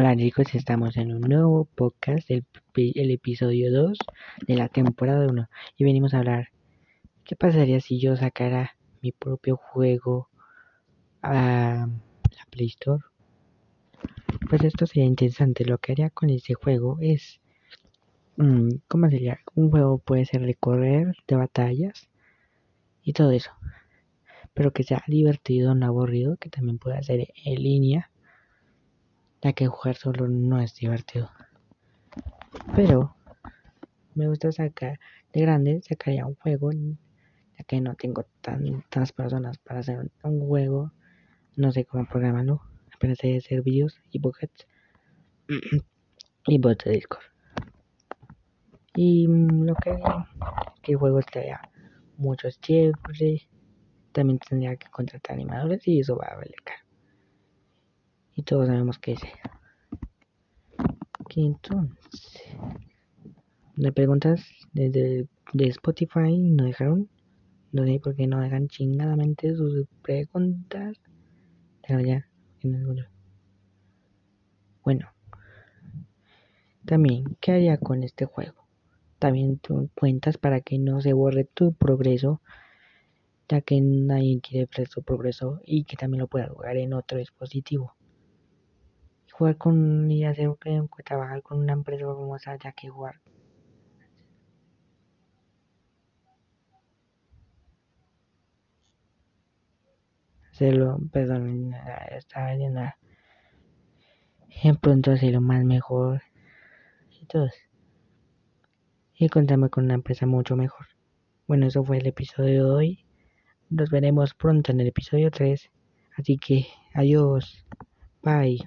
Hola chicos, estamos en un nuevo podcast, el, episodio 2 de la temporada 1 y venimos a hablar qué pasaría si yo sacara mi propio juego a la Play Store. Pues esto sería interesante, lo que haría con este juego es, mm, ¿cómo sería? Un juego puede ser de correr, de batallas y todo eso, pero que sea divertido, no aburrido, que también pueda ser en línea ya que jugar solo no es divertido. Pero me gusta sacar de grande, sacaría un juego, ya que no tengo tantas personas para hacer un juego, no sé cómo programarlo, apenas hay hacer vídeos y buckets. Y bots de Discord. Y lo que, que el juego estaría muchos chévere, también tendría que contratar animadores y eso va a valer caro y todos sabemos que es que entonces me preguntas desde de Spotify no dejaron no sé por qué no dejan chingadamente sus preguntas. Pero ya bueno también qué haría con este juego también tú cuentas para que no se borre tu progreso ya que nadie quiere ver su progreso y que también lo pueda jugar en otro dispositivo jugar con y hacer trabajar con una empresa famosa ya que jugar hacerlo perdón estaba viendo en pronto hacerlo más mejor y todo y contarme con una empresa mucho mejor. Bueno eso fue el episodio de hoy. Nos veremos pronto en el episodio 3 así que adiós. Bye